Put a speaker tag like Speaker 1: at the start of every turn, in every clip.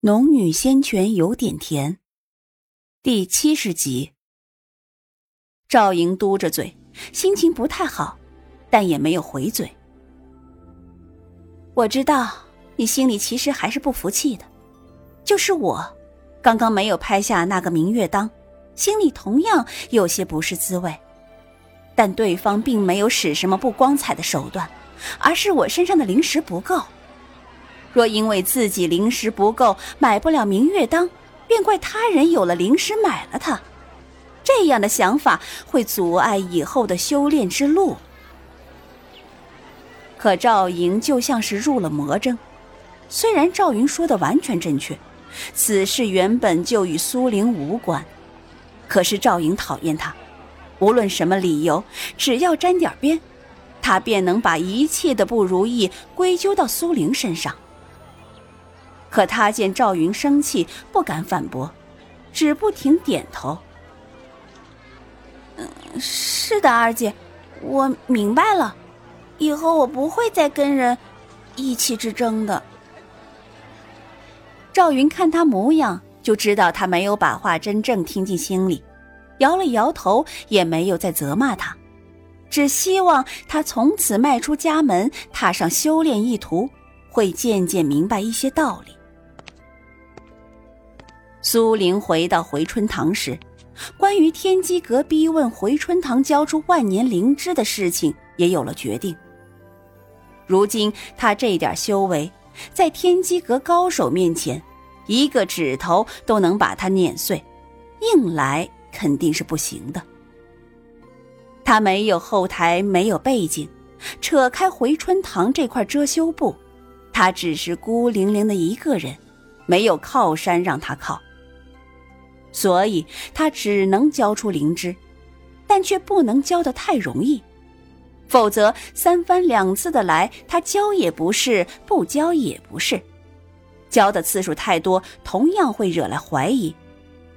Speaker 1: 农女仙泉有点甜，第七十集。赵莹嘟着嘴，心情不太好，但也没有回嘴。我知道你心里其实还是不服气的，就是我，刚刚没有拍下那个明月当，心里同样有些不是滋味。但对方并没有使什么不光彩的手段，而是我身上的灵石不够。若因为自己灵石不够买不了明月当，便怪他人有了灵石买了它，这样的想法会阻碍以后的修炼之路。可赵莹就像是入了魔怔，虽然赵云说的完全正确，此事原本就与苏玲无关，可是赵莹讨厌他，无论什么理由，只要沾点边，他便能把一切的不如意归咎到苏玲身上。可他见赵云生气，不敢反驳，只不停点头。嗯，是的，二姐，我明白了，以后我不会再跟人意气之争的。赵云看他模样，就知道他没有把话真正听进心里，摇了摇头，也没有再责骂他，只希望他从此迈出家门，踏上修炼一途，会渐渐明白一些道理。苏玲回到回春堂时，关于天机阁逼问回春堂交出万年灵芝的事情也有了决定。如今他这点修为，在天机阁高手面前，一个指头都能把他碾碎，硬来肯定是不行的。他没有后台，没有背景，扯开回春堂这块遮羞布，他只是孤零零的一个人，没有靠山让他靠。所以他只能交出灵芝，但却不能交得太容易，否则三番两次的来，他交也不是，不交也不是，交的次数太多，同样会惹来怀疑。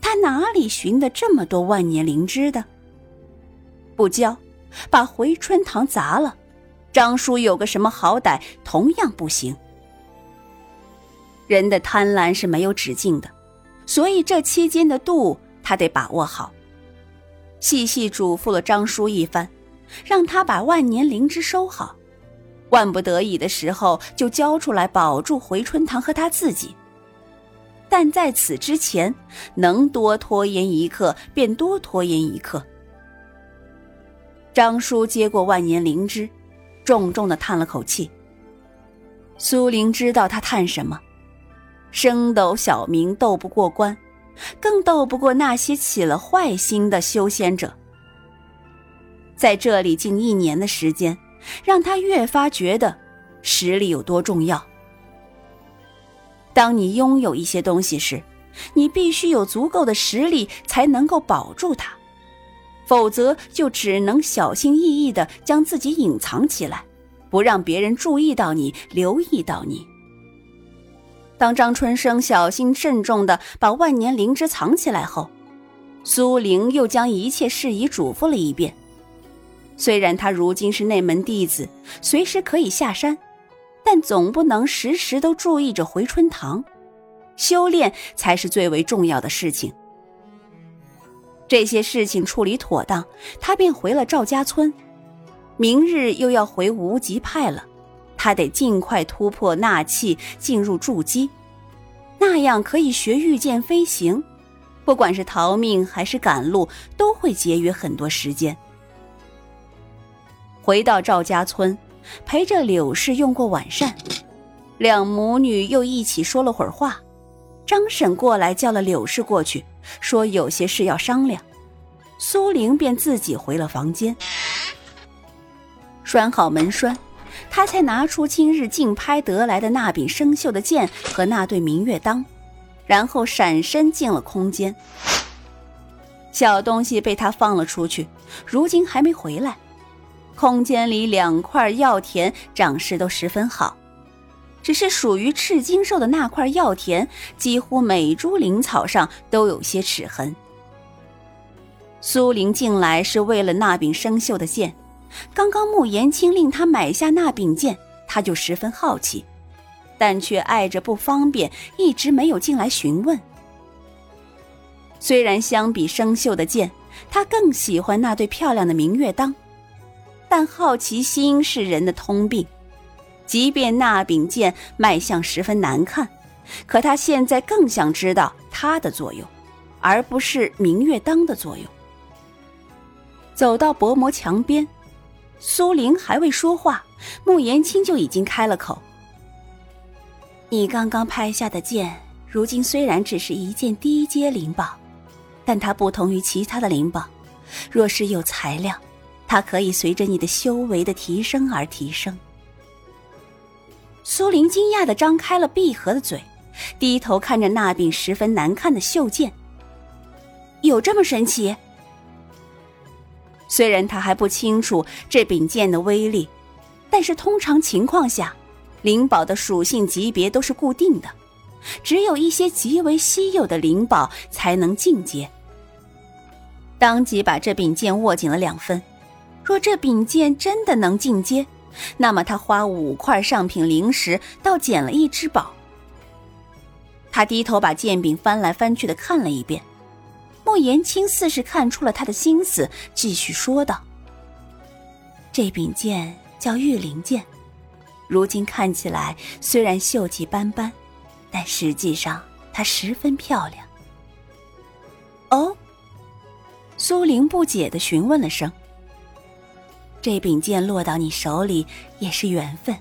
Speaker 1: 他哪里寻得这么多万年灵芝的？不交，把回春堂砸了，张叔有个什么好歹，同样不行。人的贪婪是没有止境的。所以这期间的度，他得把握好。细细嘱咐了张叔一番，让他把万年灵芝收好，万不得已的时候就交出来保住回春堂和他自己。但在此之前，能多拖延一刻便多拖延一刻。张叔接过万年灵芝，重重的叹了口气。苏玲知道他叹什么。升斗小民斗不过关，更斗不过那些起了坏心的修仙者。在这里近一年的时间，让他越发觉得实力有多重要。当你拥有一些东西时，你必须有足够的实力才能够保住它，否则就只能小心翼翼的将自己隐藏起来，不让别人注意到你，留意到你。当张春生小心慎重的把万年灵芝藏起来后，苏玲又将一切事宜嘱咐了一遍。虽然他如今是内门弟子，随时可以下山，但总不能时时都注意着回春堂，修炼才是最为重要的事情。这些事情处理妥当，他便回了赵家村。明日又要回无极派了。他得尽快突破纳气，进入筑基，那样可以学御剑飞行，不管是逃命还是赶路，都会节约很多时间。回到赵家村，陪着柳氏用过晚膳，两母女又一起说了会儿话。张婶过来叫了柳氏过去，说有些事要商量。苏玲便自己回了房间，拴好门栓。他才拿出今日竞拍得来的那柄生锈的剑和那对明月当，然后闪身进了空间。小东西被他放了出去，如今还没回来。空间里两块药田长势都十分好，只是属于赤金兽的那块药田，几乎每株灵草上都有些齿痕。苏玲进来是为了那柄生锈的剑。刚刚穆延青令他买下那柄剑，他就十分好奇，但却碍着不方便，一直没有进来询问。虽然相比生锈的剑，他更喜欢那对漂亮的明月当，但好奇心是人的通病。即便那柄剑卖相十分难看，可他现在更想知道它的作用，而不是明月当的作用。走到薄膜墙边，苏玲还未说话，穆言青就已经开了口：“你刚刚拍下的剑，如今虽然只是一件低阶灵宝，但它不同于其他的灵宝，若是有材料，它可以随着你的修为的提升而提升。”苏玲惊讶的张开了闭合的嘴，低头看着那柄十分难看的锈剑。有这么神奇？虽然他还不清楚这柄剑的威力，但是通常情况下，灵宝的属性级别都是固定的，只有一些极为稀有的灵宝才能进阶。当即把这柄剑握紧了两分，若这柄剑真的能进阶。那么他花五块上品灵石，倒捡了一只宝。他低头把剑柄翻来翻去的看了一遍，莫言青似是看出了他的心思，继续说道：“这柄剑叫玉灵剑，如今看起来虽然锈迹斑斑，但实际上它十分漂亮。”哦，苏玲不解的询问了声。这柄剑落到你手里也是缘分，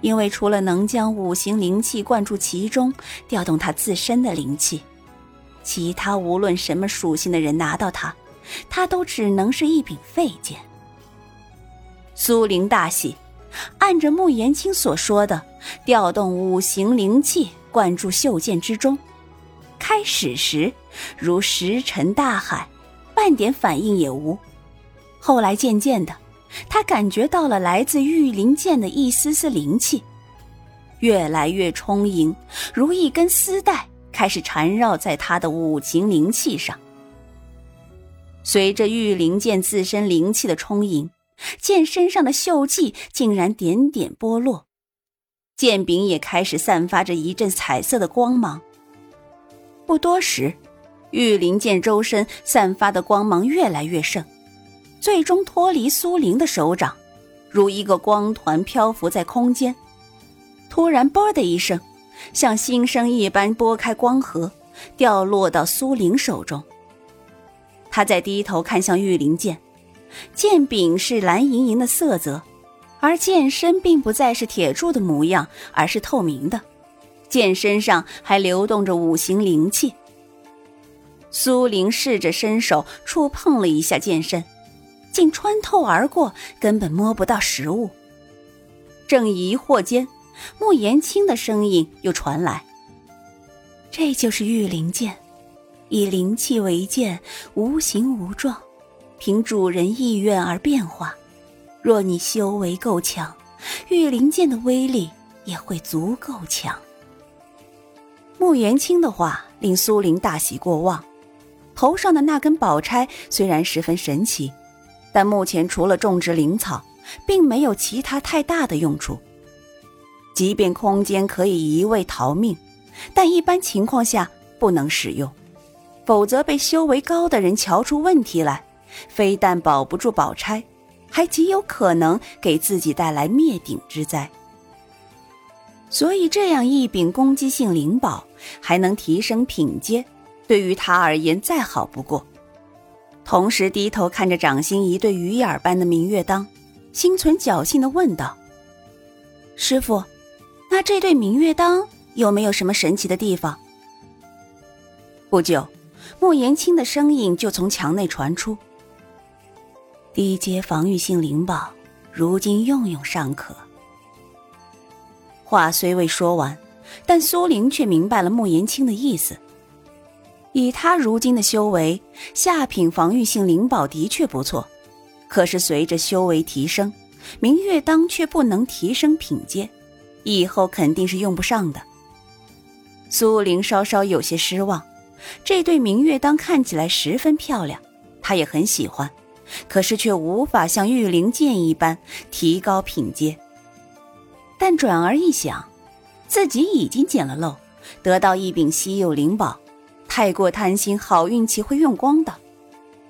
Speaker 1: 因为除了能将五行灵气灌注其中，调动它自身的灵气，其他无论什么属性的人拿到它，它都只能是一柄废剑。苏灵大喜，按着穆言青所说的，调动五行灵气灌注袖剑之中。开始时如石沉大海，半点反应也无。后来渐渐的，他感觉到了来自玉灵剑的一丝丝灵气，越来越充盈，如一根丝带开始缠绕在他的五行灵气上。随着玉灵剑自身灵气的充盈，剑身上的锈迹竟然点点剥落，剑柄也开始散发着一阵彩色的光芒。不多时，玉灵剑周身散发的光芒越来越盛。最终脱离苏玲的手掌，如一个光团漂浮在空间。突然，啵的一声，像新生一般拨开光盒，掉落到苏玲手中。他再低头看向玉灵剑，剑柄是蓝莹莹的色泽，而剑身并不再是铁铸的模样，而是透明的。剑身上还流动着五行灵气。苏玲试着伸手触碰了一下剑身。竟穿透而过，根本摸不到实物。正疑惑间，穆言青的声音又传来：“这就是玉灵剑，以灵气为剑，无形无状，凭主人意愿而变化。若你修为够强，玉灵剑的威力也会足够强。”穆言青的话令苏玲大喜过望，头上的那根宝钗虽然十分神奇。但目前除了种植灵草，并没有其他太大的用处。即便空间可以移位逃命，但一般情况下不能使用，否则被修为高的人瞧出问题来，非但保不住宝钗，还极有可能给自己带来灭顶之灾。所以，这样一柄攻击性灵宝，还能提升品阶，对于他而言再好不过。同时低头看着掌心一对鱼眼般的明月当，心存侥幸的问道：“师傅，那这对明月当有没有什么神奇的地方？”不久，莫言青的声音就从墙内传出：“低阶防御性灵宝，如今用用尚可。”话虽未说完，但苏玲却明白了莫言青的意思。以他如今的修为，下品防御性灵宝的确不错，可是随着修为提升，明月当却不能提升品阶，以后肯定是用不上的。苏玲稍稍有些失望，这对明月当看起来十分漂亮，她也很喜欢，可是却无法像玉灵剑一般提高品阶。但转而一想，自己已经捡了漏，得到一柄稀有灵宝，太过贪心，好运气会用光的。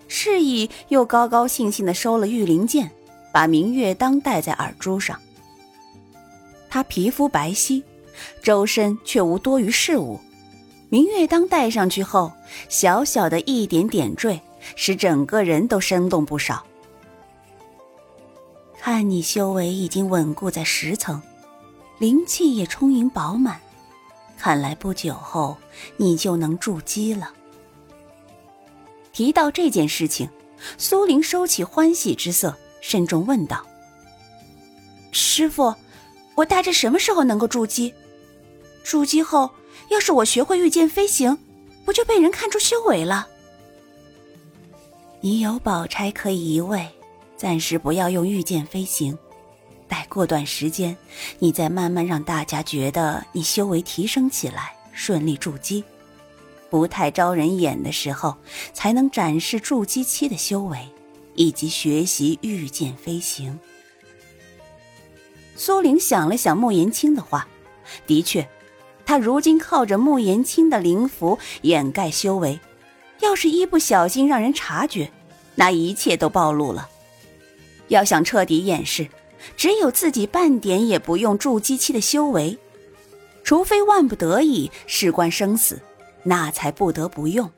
Speaker 1: 示意又高高兴兴的收了玉灵剑，把明月当戴在耳珠上。他皮肤白皙，周身却无多余事物。明月当戴上去后，小小的一点点缀，使整个人都生动不少。看你修为已经稳固在十层，灵气也充盈饱满，看来不久后你就能筑基了。提到这件事情，苏玲收起欢喜之色，慎重问道：“师傅，我大致什么时候能够筑基？筑基后，要是我学会御剑飞行，不就被人看出修为了？”你有宝钗可以移位，暂时不要用御剑飞行，待过段时间，你再慢慢让大家觉得你修为提升起来，顺利筑基。不太招人眼的时候，才能展示筑基期的修为，以及学习御剑飞行。苏玲想了想穆言青的话，的确，他如今靠着穆言青的灵符掩盖修为，要是一不小心让人察觉，那一切都暴露了。要想彻底掩饰，只有自己半点也不用筑基期的修为，除非万不得已事关生死。那才不得不用。